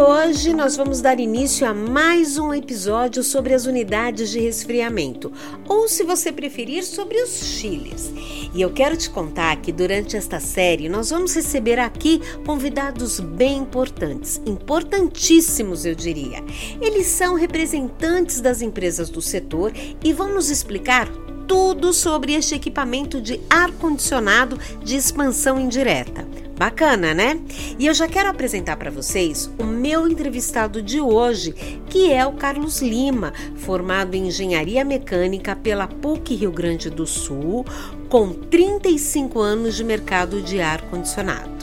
hoje nós vamos dar início a mais um episódio sobre as unidades de resfriamento, ou se você preferir, sobre os chiles. E eu quero te contar que durante esta série nós vamos receber aqui convidados bem importantes, importantíssimos eu diria. Eles são representantes das empresas do setor e vão nos explicar tudo sobre este equipamento de ar-condicionado de expansão indireta. Bacana, né? E eu já quero apresentar para vocês o meu entrevistado de hoje, que é o Carlos Lima, formado em Engenharia Mecânica pela PUC Rio Grande do Sul, com 35 anos de mercado de ar condicionado.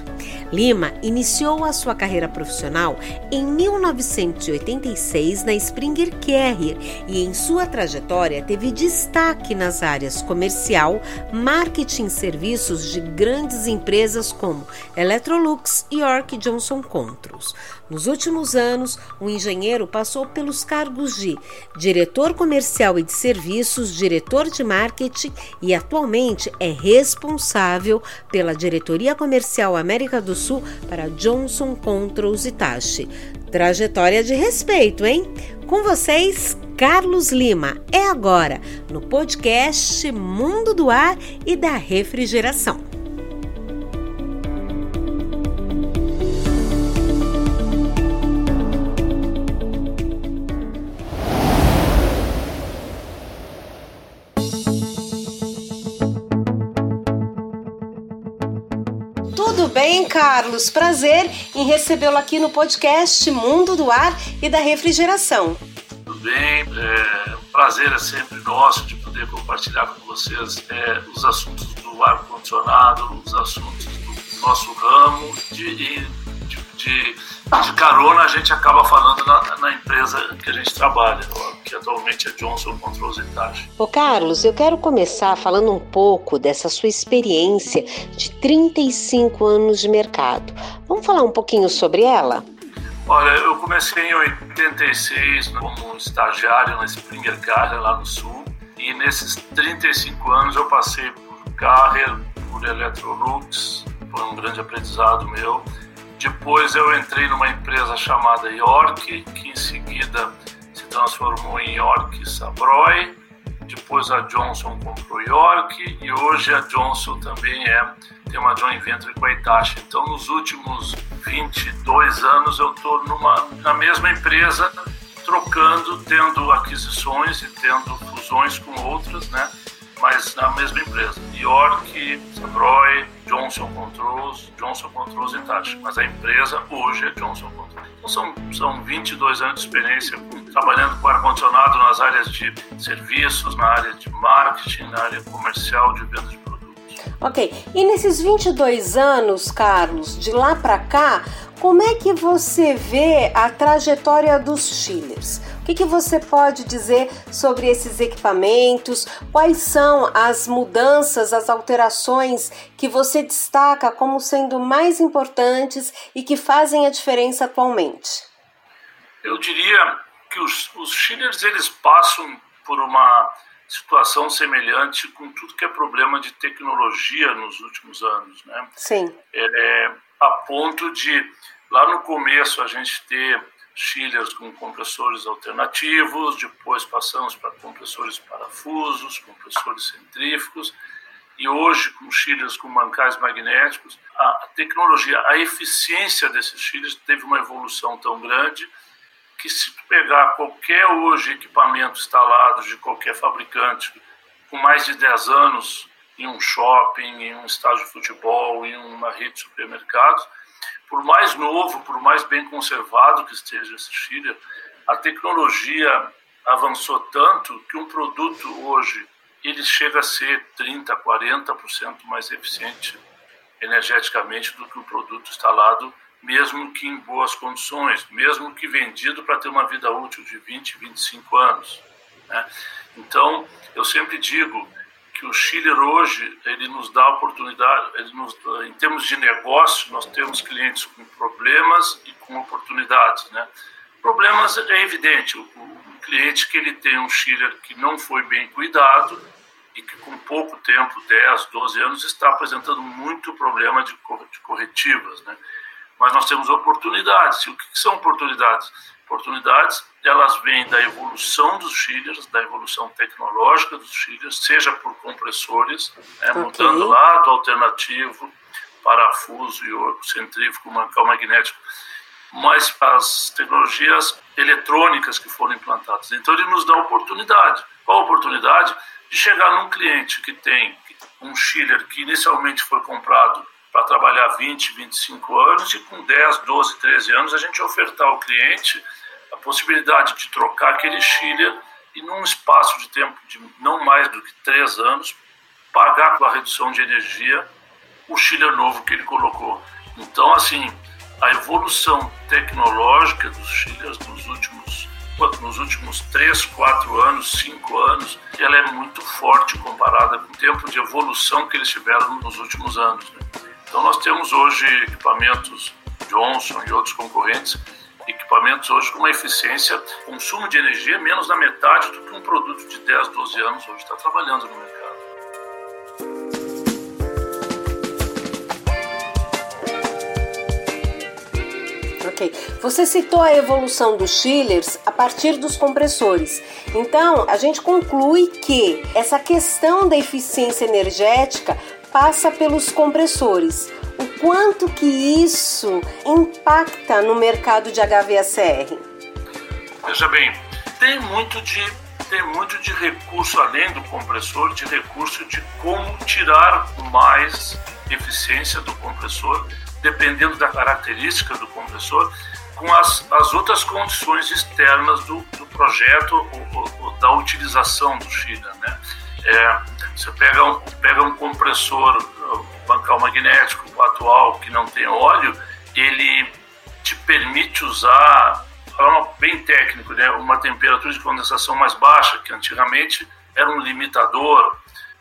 Lima iniciou a sua carreira profissional em 1986 na Springer Carrier e em sua trajetória teve destaque nas áreas comercial, marketing e serviços de grandes empresas como Electrolux e York Johnson Controls. Nos últimos anos, o engenheiro passou pelos cargos de diretor comercial e de serviços, diretor de marketing e atualmente é responsável pela diretoria comercial América do Sul para Johnson Controls Itachi. Trajetória de respeito, hein? Com vocês, Carlos Lima. É agora no podcast Mundo do Ar e da Refrigeração. Bem, Carlos? Prazer em recebê-lo aqui no podcast Mundo do Ar e da Refrigeração. Tudo bem, é, prazer é sempre nosso de poder compartilhar com vocês é, os assuntos do ar-condicionado, os assuntos do nosso ramo, de, de, de, de carona a gente acaba falando na, na empresa que a gente trabalha que atualmente é Johnson Controls Itachi. Ô Carlos, eu quero começar falando um pouco dessa sua experiência de 35 anos de mercado. Vamos falar um pouquinho sobre ela? Olha, eu comecei em 86 como estagiário na Springer Carrier lá no Sul e nesses 35 anos eu passei por Carrier, por Electrolux, foi um grande aprendizado meu. Depois eu entrei numa empresa chamada York, que em seguida se transformou em York Sabroy, depois a Johnson comprou York e hoje a Johnson também é tem uma joint venture com a Itachi. Então, nos últimos 22 anos eu estou na mesma empresa, trocando, tendo aquisições e tendo fusões com outras, né? Mas na mesma empresa. York, Sabroy, Johnson Controls, Johnson Controls e Itachi. Mas a empresa hoje é Johnson Controls. Então, são, são 22 anos de experiência trabalhando com ar-condicionado nas áreas de serviços, na área de marketing, na área comercial, de venda de produtos. Ok, e nesses 22 anos, Carlos, de lá para cá, como é que você vê a trajetória dos chillers? O que, que você pode dizer sobre esses equipamentos? Quais são as mudanças, as alterações que você destaca como sendo mais importantes e que fazem a diferença atualmente? Eu diria que os, os eles passam por uma situação semelhante com tudo que é problema de tecnologia nos últimos anos, né? Sim. É, a ponto de lá no começo a gente ter chillers com compressores alternativos, depois passamos para compressores parafusos, compressores centrífugos e hoje com chillers com mancais magnéticos, a tecnologia, a eficiência desses chillers teve uma evolução tão grande que se pegar qualquer hoje equipamento instalado de qualquer fabricante com mais de 10 anos em um shopping, em um estádio de futebol, em uma rede de supermercados, por mais novo, por mais bem conservado que esteja esse chiller, a tecnologia avançou tanto que um produto hoje ele chega a ser 30, 40% mais eficiente energeticamente do que um produto instalado mesmo que em boas condições, mesmo que vendido para ter uma vida útil de 20, 25 anos. Né? Então, eu sempre digo que o chiller hoje ele nos dá oportunidade, nos, em termos de negócio, nós temos clientes com problemas e com oportunidades, né? Problemas é evidente, o, o cliente que ele tem um chiller que não foi bem cuidado e que com pouco tempo, 10, 12 anos, está apresentando muito problema de corretivas, né? Mas nós temos oportunidades. E o que são oportunidades? Oportunidades, elas vêm da evolução dos chillers, da evolução tecnológica dos chillers, seja por compressores, né, okay. mudando lado alternativo, parafuso e o centrífugo, mancal magnético, mas as tecnologias eletrônicas que foram implantadas. Então ele nos dá oportunidade. Qual a oportunidade? De chegar num cliente que tem um chiller que inicialmente foi comprado para trabalhar 20, 25 anos e com 10, 12, 13 anos a gente ofertar ao cliente a possibilidade de trocar aquele chiller e num espaço de tempo de não mais do que 3 anos pagar com a redução de energia o chiller novo que ele colocou. Então, assim, a evolução tecnológica dos chillers nos últimos nos últimos 3, 4 anos, 5 anos, ela é muito forte comparada com o tempo de evolução que eles tiveram nos últimos anos. Né? Então nós temos hoje equipamentos Johnson e outros concorrentes, equipamentos hoje com uma eficiência, consumo de energia menos da metade do que um produto de 10, 12 anos hoje está trabalhando no mercado. Ok. Você citou a evolução dos chillers a partir dos compressores. Então, a gente conclui que essa questão da eficiência energética passa pelos compressores. O quanto que isso impacta no mercado de HVACR? Veja bem, tem muito de tem muito de recurso além do compressor, de recurso de como tirar mais eficiência do compressor, dependendo da característica do compressor, com as, as outras condições externas do, do projeto ou, ou, da utilização do China, né? É, você pega um, pega um compressor bancal magnético atual que não tem óleo, ele te permite usar, falando bem técnico, né, uma temperatura de condensação mais baixa, que antigamente era um limitador.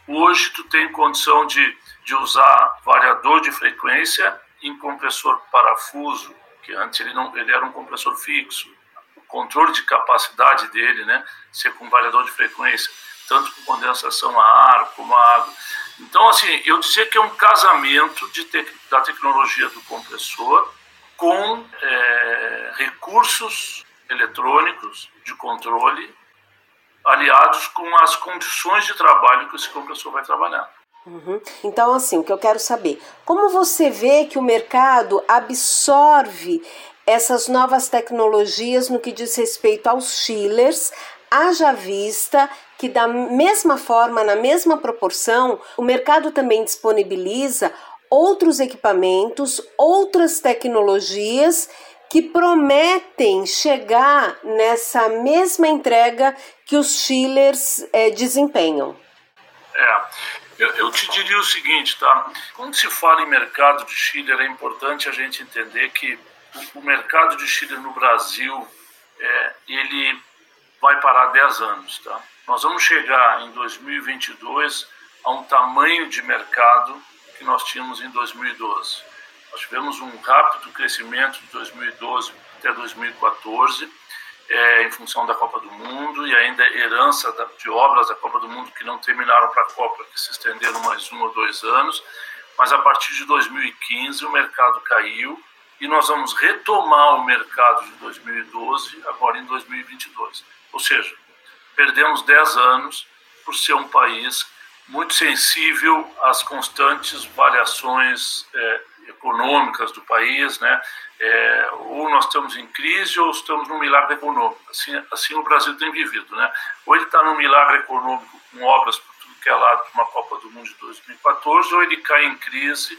Hoje tu tem condição de, de usar variador de frequência em compressor parafuso, que antes ele, não, ele era um compressor fixo. O controle de capacidade dele, né, ser com variador de frequência tanto com condensação a ar como a água. Então, assim, eu dizer que é um casamento de te da tecnologia do compressor com é, recursos eletrônicos de controle aliados com as condições de trabalho que esse compressor vai trabalhar. Uhum. Então, assim, o que eu quero saber, como você vê que o mercado absorve essas novas tecnologias no que diz respeito aos chillers, haja vista que da mesma forma, na mesma proporção, o mercado também disponibiliza outros equipamentos, outras tecnologias que prometem chegar nessa mesma entrega que os chillers é, desempenham. É, eu, eu, te diria o seguinte, tá? Quando se fala em mercado de chiller, é importante a gente entender que o, o mercado de chiller no Brasil, é, ele vai parar 10 anos, tá? Nós vamos chegar em 2022 a um tamanho de mercado que nós tínhamos em 2012. Nós tivemos um rápido crescimento de 2012 até 2014, é, em função da Copa do Mundo e ainda herança da, de obras da Copa do Mundo que não terminaram para a Copa, que se estenderam mais um ou dois anos. Mas a partir de 2015 o mercado caiu e nós vamos retomar o mercado de 2012 agora em 2022. Ou seja, perdemos 10 anos por ser um país muito sensível às constantes variações é, econômicas do país, né? É, ou nós estamos em crise ou estamos num milagre econômico. Assim, assim o Brasil tem vivido, né? Ou ele está num milagre econômico com obras por tudo que é lado de uma Copa do Mundo de 2014, ou ele cai em crise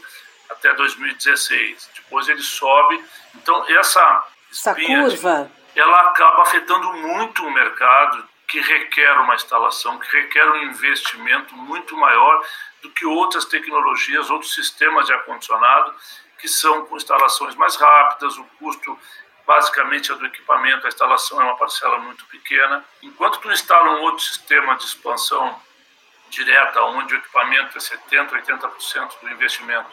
até 2016. Depois ele sobe. Então essa essa curva, ela acaba afetando muito o mercado que requer uma instalação, que requer um investimento muito maior do que outras tecnologias, outros sistemas de ar-condicionado, que são com instalações mais rápidas, o custo basicamente é do equipamento, a instalação é uma parcela muito pequena. Enquanto tu instala um outro sistema de expansão direta, onde o equipamento é 70%, 80% do investimento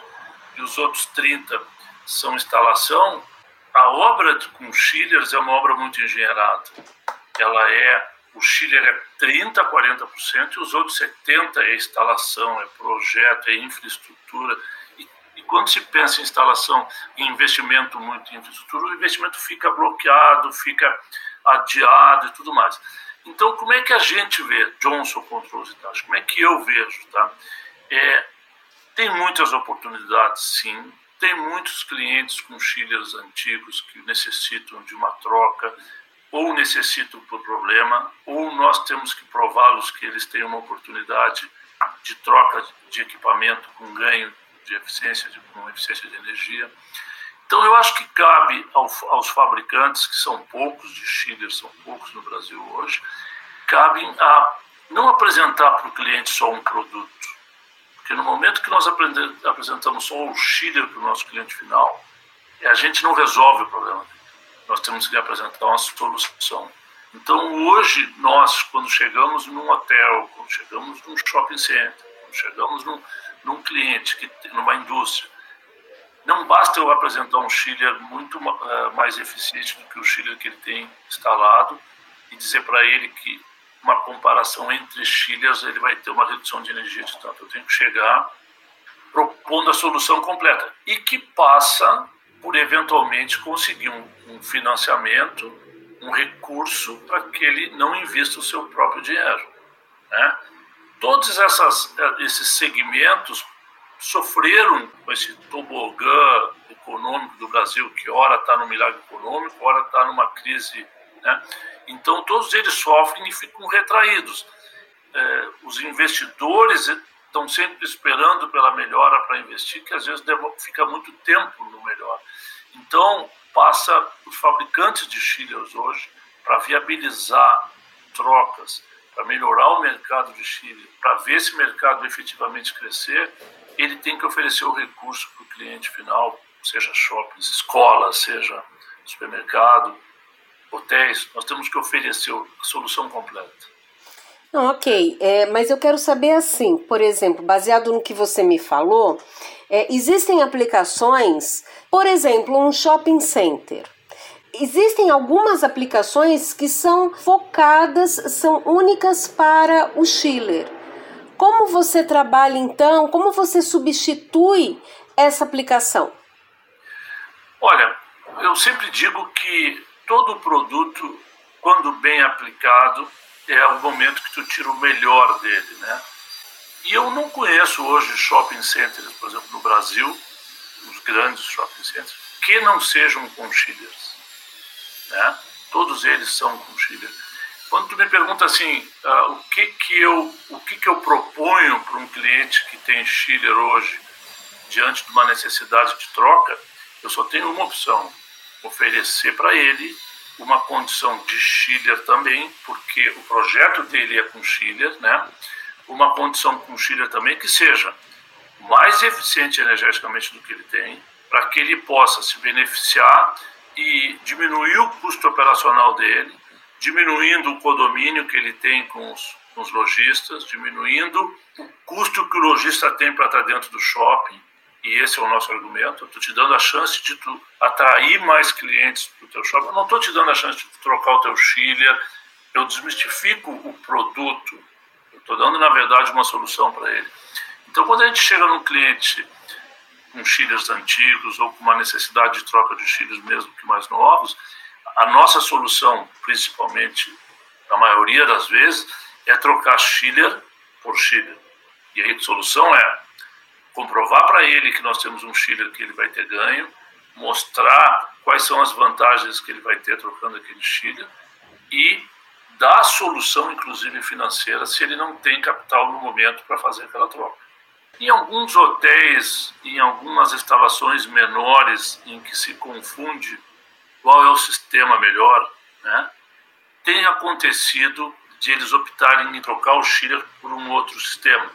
e os outros 30% são instalação, a obra com chillers é uma obra muito engenheirada. Ela é o Chile é 30%, 40% e os outros 70% é instalação, é projeto, é infraestrutura. E E quando se pensa em instalação, em investimento muito em infraestrutura, o investimento fica bloqueado, fica adiado e tudo mais. Então, como é que a gente vê Johnson Controls e Taxa? Como é que eu vejo? Tá? É, tem muitas oportunidades, sim. Tem muitos clientes com chillers antigos que necessitam de uma troca, ou necessitam por problema, ou nós temos que prová-los que eles têm uma oportunidade de troca de equipamento com ganho de eficiência, de, com eficiência de energia. Então, eu acho que cabe ao, aos fabricantes, que são poucos de chillers, são poucos no Brasil hoje, cabe a não apresentar para o cliente só um produto. Porque no momento que nós apresentamos só o chiller para o nosso cliente final, a gente não resolve o problema dele. Nós temos que apresentar uma solução. Então, hoje, nós, quando chegamos num hotel, quando chegamos num shopping center, quando chegamos num, num cliente, que, numa indústria, não basta eu apresentar um chiller muito uh, mais eficiente do que o chiller que ele tem instalado e dizer para ele que uma comparação entre chillers ele vai ter uma redução de energia de tanto. Eu tenho que chegar propondo a solução completa e que passa por eventualmente conseguir um, um financiamento, um recurso para que ele não invista o seu próprio dinheiro. Né? Todos essas, esses segmentos sofreram com esse tobogã econômico do Brasil, que ora está no milagre econômico, ora está numa crise. Né? Então, todos eles sofrem e ficam retraídos. É, os investidores estão sempre esperando pela melhora para investir, que às vezes fica muito tempo no melhor. Então, passa os fabricantes de chillers hoje para viabilizar trocas, para melhorar o mercado de chiller, para ver esse mercado efetivamente crescer, ele tem que oferecer o recurso para o cliente final, seja shoppings, escolas, seja supermercado, hotéis. Nós temos que oferecer a solução completa. Não, ok, é, mas eu quero saber assim, por exemplo, baseado no que você me falou, é, existem aplicações, por exemplo, um shopping center. Existem algumas aplicações que são focadas, são únicas para o chiller. Como você trabalha então? Como você substitui essa aplicação? Olha, eu sempre digo que todo produto, quando bem aplicado, é o momento que tu tira o melhor dele, né? E eu não conheço hoje shopping centers, por exemplo, no Brasil, os grandes shopping centers, que não sejam com chillers, né? Todos eles são com chillers. Quando tu me pergunta assim, uh, o que que eu o que que eu proponho para um cliente que tem chiller hoje diante de uma necessidade de troca, eu só tenho uma opção: oferecer para ele uma condição de chiller também, porque o projeto dele é com chiller, né? Uma condição com chiller também que seja mais eficiente energeticamente do que ele tem, para que ele possa se beneficiar e diminuir o custo operacional dele diminuindo o condomínio que ele tem com os, com os lojistas, diminuindo o custo que o lojista tem para estar dentro do shopping, e esse é o nosso argumento, estou te dando a chance de tu atrair mais clientes para o teu shopping, eu não estou te dando a chance de trocar o teu chiller, eu desmistifico o produto, eu estou dando, na verdade, uma solução para ele. Então, quando a gente chega num cliente com chillers antigos ou com uma necessidade de troca de chillers mesmo que mais novos, a nossa solução, principalmente, na maioria das vezes, é trocar Schiller por Schiller. E aí a solução é comprovar para ele que nós temos um Schiller que ele vai ter ganho, mostrar quais são as vantagens que ele vai ter trocando aquele Schiller e dar solução, inclusive financeira, se ele não tem capital no momento para fazer aquela troca. Em alguns hotéis, em algumas instalações menores em que se confunde qual é o sistema melhor, né? tem acontecido de eles optarem em trocar o chiller por um outro sistema.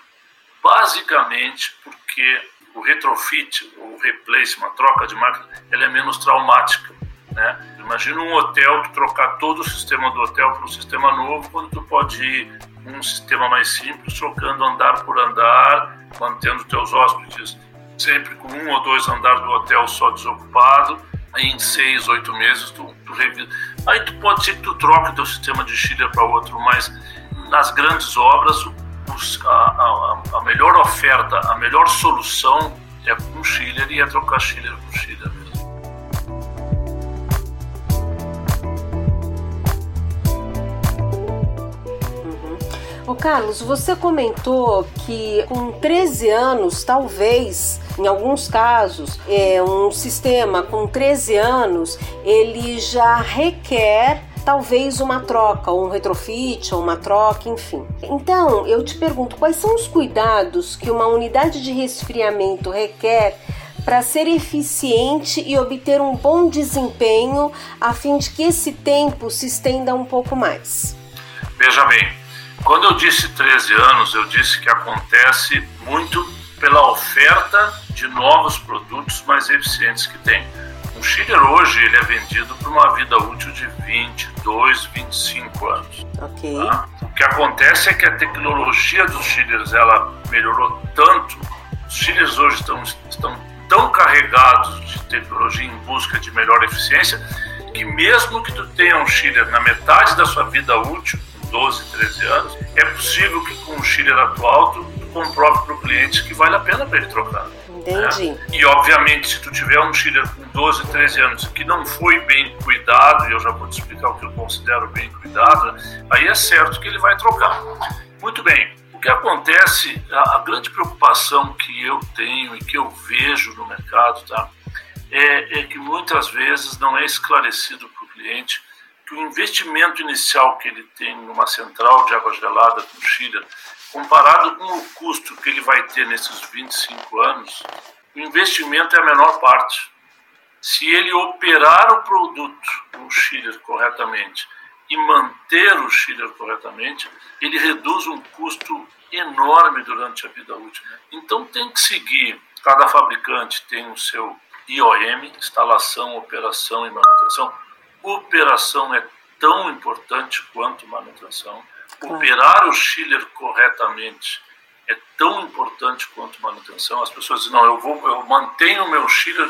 Basicamente porque o retrofit, o replacement, a troca de máquina, ela é menos traumática. Né? Imagina um hotel que trocar todo o sistema do hotel para um sistema novo, quando tu pode ir um sistema mais simples, trocando andar por andar, mantendo teus hóspedes sempre com um ou dois andares do hotel só desocupado, em seis, oito meses tu, tu revisa. Aí tu pode ser que tu troque teu sistema de chiller para outro, mas nas grandes obras os, a, a, a, melhor oferta, a melhor solução é com chiller e é trocar chiller por chiller mesmo. Ô Carlos, você comentou que com 13 anos, talvez, em alguns casos, é, um sistema com 13 anos, ele já requer talvez uma troca, ou um retrofit, ou uma troca, enfim. Então, eu te pergunto, quais são os cuidados que uma unidade de resfriamento requer para ser eficiente e obter um bom desempenho, a fim de que esse tempo se estenda um pouco mais? Veja bem, quando eu disse 13 anos, eu disse que acontece muito pela oferta de novos produtos mais eficientes que tem. Um chiller hoje ele é vendido por uma vida útil de 22, 25 anos. Ok. Tá? O que acontece é que a tecnologia dos chillers ela melhorou tanto. Os chillers hoje estão, estão tão carregados de tecnologia em busca de melhor eficiência que mesmo que tu tenha um chiller na metade da sua vida útil, 12, 13 anos, é possível que com o chiller atual tu, tu comprove para o cliente que vale a pena para ele trocar. Entendi. Né? E obviamente, se tu tiver um chiller com 12, 13 anos que não foi bem cuidado, e eu já vou te explicar o que eu considero bem cuidado, aí é certo que ele vai trocar. Muito bem. O que acontece, a, a grande preocupação que eu tenho e que eu vejo no mercado, tá? É, é que muitas vezes não é esclarecido para o cliente que o investimento inicial que ele tem numa central de água gelada com Chile, comparado com o custo que ele vai ter nesses 25 anos, o investimento é a menor parte. Se ele operar o produto, o chiller, corretamente e manter o chiller corretamente, ele reduz um custo enorme durante a vida útil. Então tem que seguir, cada fabricante tem o seu IOM, instalação, operação e manutenção, operação é tão importante quanto manutenção. Operar o chiller corretamente é tão importante quanto manutenção. As pessoas dizem, não, eu, vou, eu mantenho o meu chiller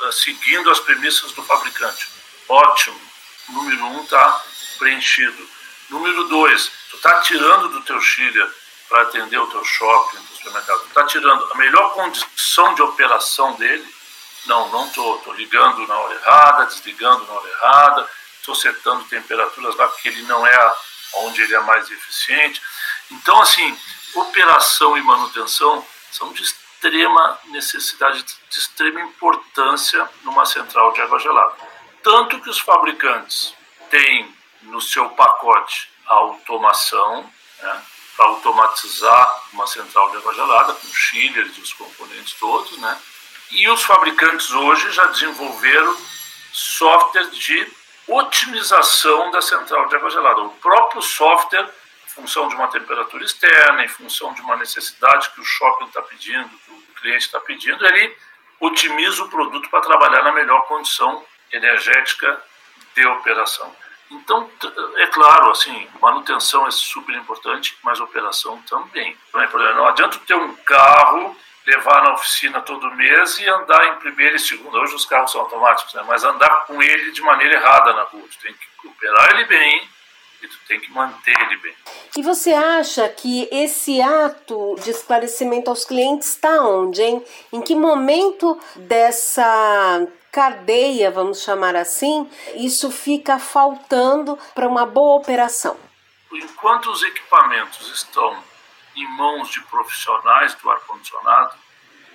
uh, seguindo as premissas do fabricante. Ótimo. Número um está preenchido. Número dois, tu está tirando do teu chiller para atender o teu shopping, o supermercado. Tu está tirando a melhor condição de operação dele não, não estou. Estou ligando na hora errada, desligando na hora errada, estou setando temperaturas lá porque ele não é onde ele é mais eficiente. Então, assim, operação e manutenção são de extrema necessidade, de extrema importância numa central de água gelada. Tanto que os fabricantes têm no seu pacote a automação, né, para automatizar uma central de água gelada, com chillers e os componentes todos, né? E os fabricantes hoje já desenvolveram software de otimização da central de água gelada. O próprio software, em função de uma temperatura externa, em função de uma necessidade que o shopping está pedindo, que o cliente está pedindo, ele otimiza o produto para trabalhar na melhor condição energética de operação. Então, é claro, assim, manutenção é super importante, mas operação também. Não adianta ter um carro levar na oficina todo mês e andar em primeira e segunda. Hoje os carros são automáticos, né? mas andar com ele de maneira errada na rua. Tu tem que operar ele bem e tu tem que manter ele bem. E você acha que esse ato de esclarecimento aos clientes está onde, hein? Em que momento dessa cadeia, vamos chamar assim, isso fica faltando para uma boa operação? Enquanto os equipamentos estão em mãos de profissionais do ar-condicionado,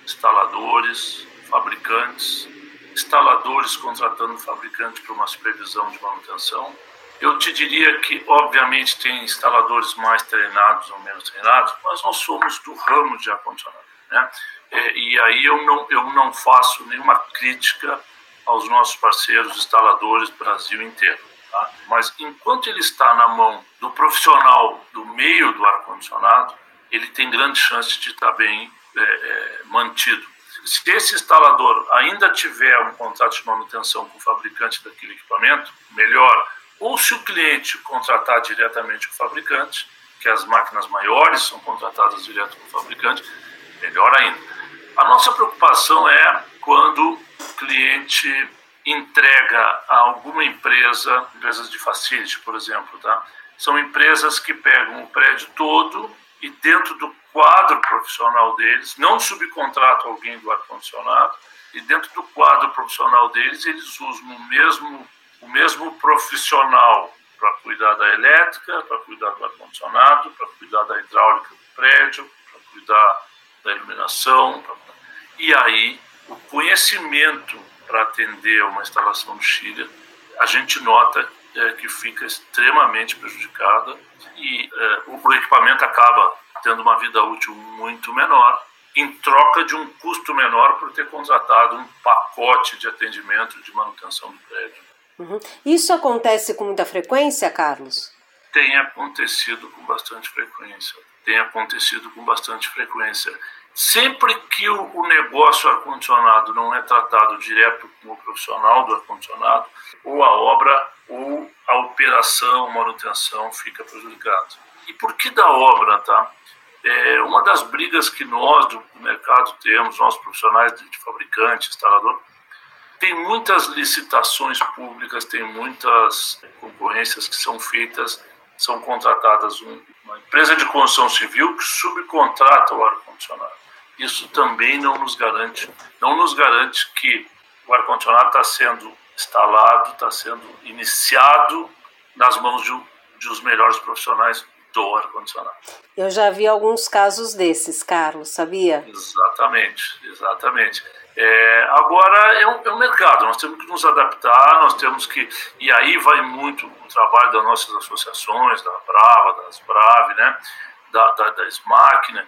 instaladores, fabricantes, instaladores contratando fabricante para uma supervisão de manutenção. Eu te diria que, obviamente, tem instaladores mais treinados ou menos treinados, mas nós somos do ramo de ar-condicionado. Né? É, e aí eu não, eu não faço nenhuma crítica aos nossos parceiros instaladores do Brasil inteiro. Tá? Mas enquanto ele está na mão do profissional do meio do ar-condicionado, ele tem grande chance de estar bem é, é, mantido. Se esse instalador ainda tiver um contrato de manutenção com o fabricante daquele equipamento, melhor. Ou se o cliente contratar diretamente o fabricante, que as máquinas maiores são contratadas direto com o fabricante, melhor ainda. A nossa preocupação é quando o cliente entrega a alguma empresa, empresas de facility, por exemplo, tá? São empresas que pegam o prédio todo e dentro do quadro profissional deles, não subcontratam alguém do ar-condicionado, e dentro do quadro profissional deles, eles usam o mesmo, o mesmo profissional para cuidar da elétrica, para cuidar do ar-condicionado, para cuidar da hidráulica do prédio, para cuidar da iluminação. Pra... E aí, o conhecimento para atender uma instalação de chiller, a gente nota é, que fica extremamente prejudicada e é, o equipamento acaba tendo uma vida útil muito menor em troca de um custo menor por ter contratado um pacote de atendimento de manutenção do prédio. Uhum. Isso acontece com muita frequência, Carlos? Tem acontecido com bastante frequência. Tem acontecido com bastante frequência. Sempre que o, negócio ar-condicionado não é tratado direto com o profissional do ar-condicionado, ou a obra ou a operação, manutenção fica prejudicada. E por que da obra, tá? É uma das brigas que nós do mercado temos, nós profissionais de, fabricante, instalador, tem muitas licitações públicas, tem muitas concorrências que são feitas, são contratadas uma empresa de construção civil que subcontrata o ar-condicionado. Isso também não nos garante, não nos garante que o ar-condicionado está sendo instalado, está sendo iniciado nas mãos de, de os melhores profissionais do ar-condicionado. Eu já vi alguns casos desses, Carlos, sabia? Exatamente, exatamente. É, agora é um, é um, mercado, nós temos que nos adaptar, nós temos que. E aí vai muito o trabalho das nossas associações, da Brava, das Brave, né, da, da, da SMAC, né,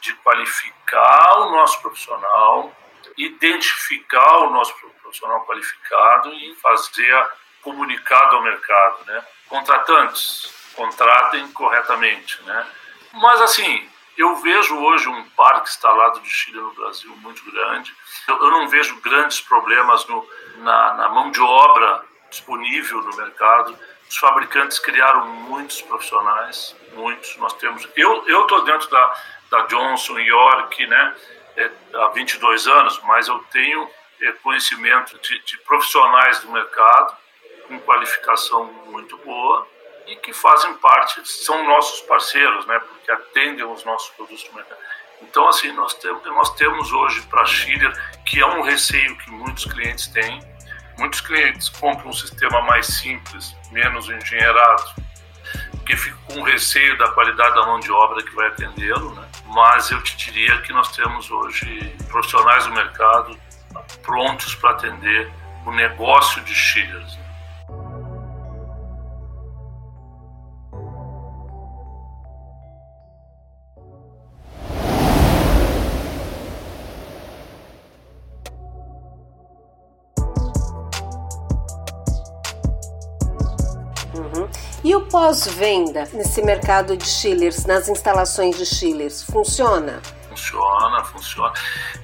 de qualificar o nosso profissional, identificar o nosso profissional qualificado e fazer comunicado ao mercado. Né. Contratantes, contratem corretamente. Né. Mas assim, eu vejo hoje um parque instalado de Chile no Brasil muito grande. Eu, eu não vejo grandes problemas no, na, na, mão de obra disponível no mercado. Os fabricantes criaram muitos profissionais, muitos. Nós temos. Eu eu estou dentro da, da Johnson York, né, é, há 22 anos, mas eu tenho é, conhecimento de, de profissionais do mercado com qualificação muito boa e que fazem parte, são nossos parceiros, né, porque atendem os nossos produtos no mercado. Então, assim, nós temos, nós temos hoje para a que é um receio que muitos clientes têm, muitos clientes compram um sistema mais simples, menos engenheirado, porque fica com receio da qualidade da mão de obra que vai atendê-lo, né? mas eu te diria que nós temos hoje profissionais do mercado prontos para atender o negócio de Schiller. Pós-venda nesse mercado de chillers, nas instalações de chillers, funciona? Funciona, funciona.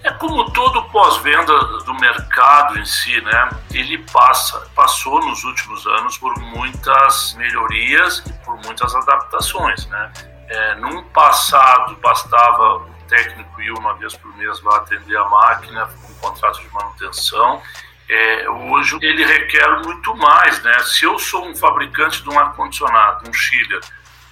É como todo pós-venda do mercado em si, né? Ele passa, passou nos últimos anos por muitas melhorias e por muitas adaptações, né? É, num passado bastava o técnico ir uma vez por mês lá atender a máquina um contrato de manutenção é, hoje ele requer muito mais, né? Se eu sou um fabricante de um ar-condicionado, um chiller,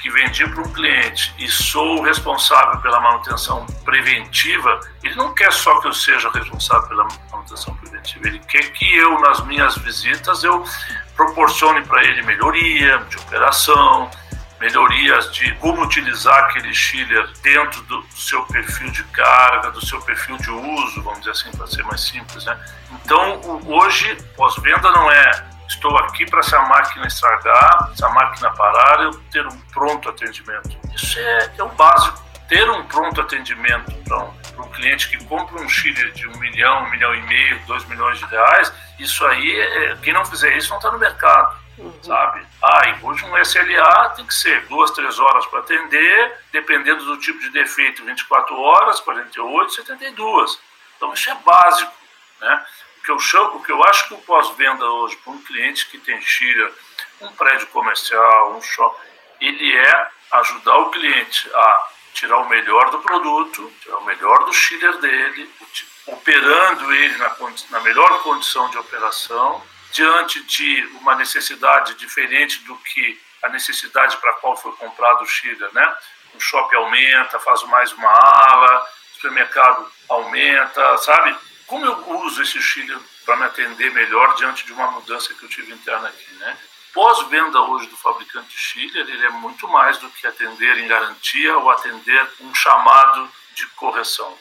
que vendi para um cliente e sou responsável pela manutenção preventiva, ele não quer só que eu seja responsável pela manutenção preventiva, ele quer que eu, nas minhas visitas, eu proporcione para ele melhoria de operação, melhorias de como utilizar aquele chiller dentro do, seu perfil de carga, do seu perfil de uso, vamos dizer assim, para ser mais simples, né? Então, hoje, pós-venda não é estou aqui para se a máquina estragar, se a máquina parar, eu ter um pronto atendimento. Isso é, é o básico. Ter um pronto atendimento para um, um, cliente que compra um chiller de um milhão, um milhão e meio, dois milhões de reais, isso aí, é, quem não fizer isso não está no mercado uhum. sabe? Ah, hoje um SLA tem que ser duas, três horas para atender, dependendo do tipo de defeito, 24 horas, 48, 72. Então isso é básico, né? O que eu, chamo, o que eu acho que o pós-venda hoje para um cliente que tem Chile, um prédio comercial, um shopping, ele é ajudar o cliente a tirar o melhor do produto, tirar o melhor do chiller dele, operando ele na, na melhor condição de operação diante de uma necessidade diferente do que a necessidade para a qual foi comprado o Chile, né? o shopping aumenta, faz mais uma ala, o supermercado aumenta, sabe? Como eu uso esse chiller para me atender melhor diante de uma mudança que eu tive interna aqui, né? Pós-venda hoje do fabricante chiller, ele é muito mais do que atender em garantia ou atender um chamado de correção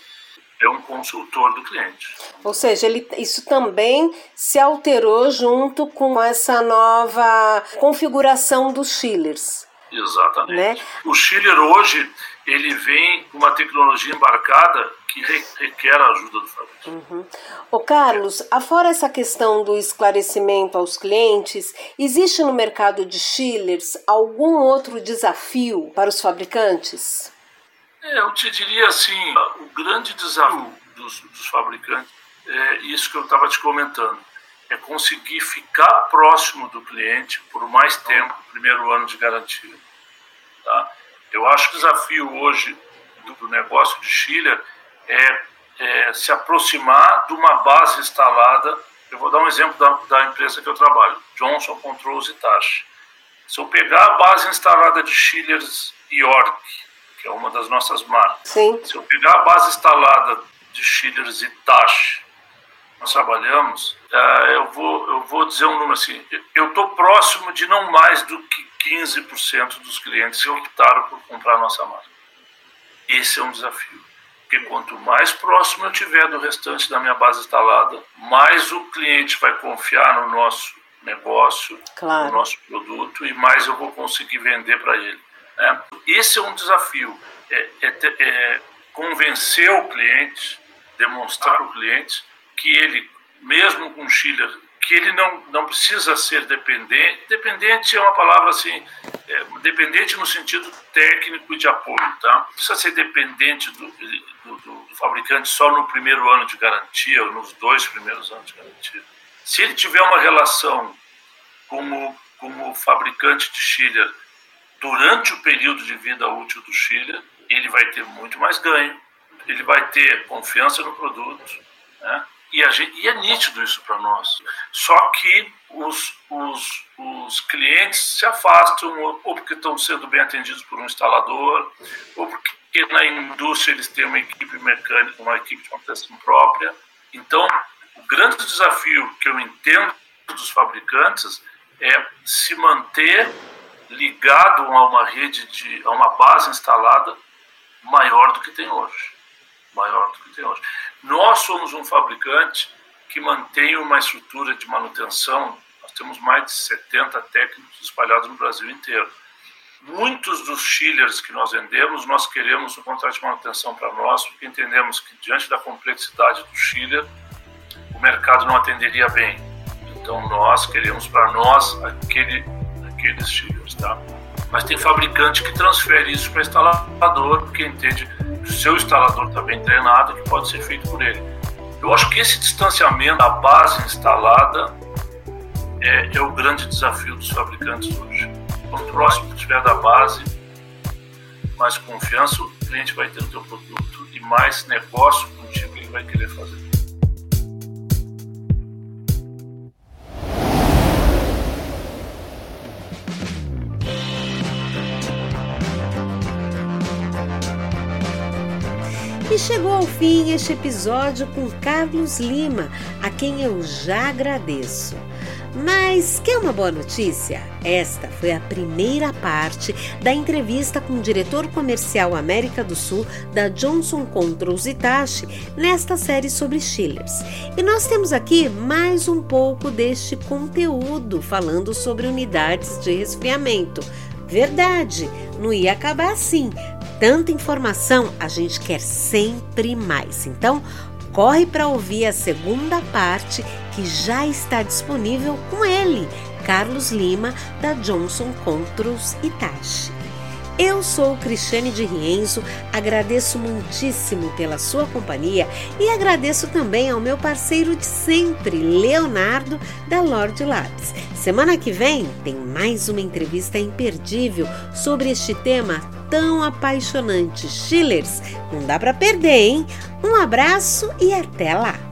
é um consultor do cliente. Ou seja, ele, isso também se alterou junto com essa nova configuração dos chillers. Exatamente. Né? O chiller hoje ele vem com uma tecnologia embarcada que requer a ajuda do fabricante. Uhum. Ô Carlos, afora essa questão do esclarecimento aos clientes, existe no mercado de chillers algum outro desafio para os fabricantes? Eu te diria assim, o grande desafio dos, dos fabricantes é isso que eu estava te comentando, é conseguir ficar próximo do cliente por mais tempo, primeiro ano de garantia. Tá? Eu acho que o desafio hoje do, negócio de Chile é, é, se aproximar de uma base instalada. Eu vou dar um exemplo da, da empresa que eu trabalho, Johnson Controls Itachi. Se eu pegar a base instalada de Chillers York, que é uma das nossas marcas. Sim. Se eu pegar a base instalada de Schillers e Tash, nós trabalhamos, é, eu, vou, eu vou dizer um número assim, eu estou próximo de não mais do que 15% dos clientes que optaram por comprar a nossa marca. Esse é um desafio. Porque quanto mais próximo eu tiver do restante da minha base instalada, mais o cliente vai confiar no nosso negócio, claro. no nosso produto e mais eu vou conseguir vender para ele. É, esse é um desafio, é, é, é, convencer o cliente, demonstrar ao cliente que ele, mesmo com chiller, que ele não, não precisa ser dependente. Dependente é uma palavra assim, é, dependente no sentido técnico e de apoio, tá? Não precisa ser dependente do, do, do, fabricante só no primeiro ano de garantia ou nos dois primeiros anos de garantia. Se ele tiver uma relação como, como fabricante de chiller durante o período de vida útil do Chile, ele vai ter muito mais ganho, ele vai ter confiança no produto, né? e, gente, e, é nítido isso para nós. Só que os, os, os clientes se afastam, ou porque estão sendo bem atendidos por um instalador, ou porque na indústria eles têm uma equipe mecânica, uma equipe de manutenção própria. Então, o grande desafio que eu entendo dos fabricantes é se manter ligado a uma rede de a uma base instalada maior do que tem hoje. Maior do que tem hoje. Nós somos um fabricante que mantém uma estrutura de manutenção. Nós temos mais de 70 técnicos espalhados no Brasil inteiro. Muitos dos chillers que nós vendemos nós queremos um contrato de manutenção para nós porque entendemos que diante da complexidade do chiller o mercado não atenderia bem. Então nós queremos para nós aquele aqueles chillers, tá? Mas tem fabricante que transfere isso para instalador, porque entende que o seu instalador está bem treinado que pode ser feito por ele. Eu acho que esse distanciamento da base instalada é, é o grande desafio dos fabricantes hoje. Quanto próximo estiver da base, mais confiança o cliente vai ter no seu produto e mais negócio contigo ele vai querer fazer. Chegou ao fim este episódio com Carlos Lima, a quem eu já agradeço. Mas quer uma boa notícia? Esta foi a primeira parte da entrevista com o diretor comercial América do Sul da Johnson Controls Itachi nesta série sobre chillers. E nós temos aqui mais um pouco deste conteúdo falando sobre unidades de resfriamento. Verdade, não ia acabar assim, tanta informação, a gente quer sempre mais. Então, corre para ouvir a segunda parte que já está disponível com ele, Carlos Lima, da Johnson Controls Itachi. Eu sou Cristiane de Rienzo, agradeço muitíssimo pela sua companhia e agradeço também ao meu parceiro de sempre, Leonardo, da Lord Labs. Semana que vem tem mais uma entrevista imperdível sobre este tema tão apaixonante, Chillers. Não dá para perder, hein? Um abraço e até lá!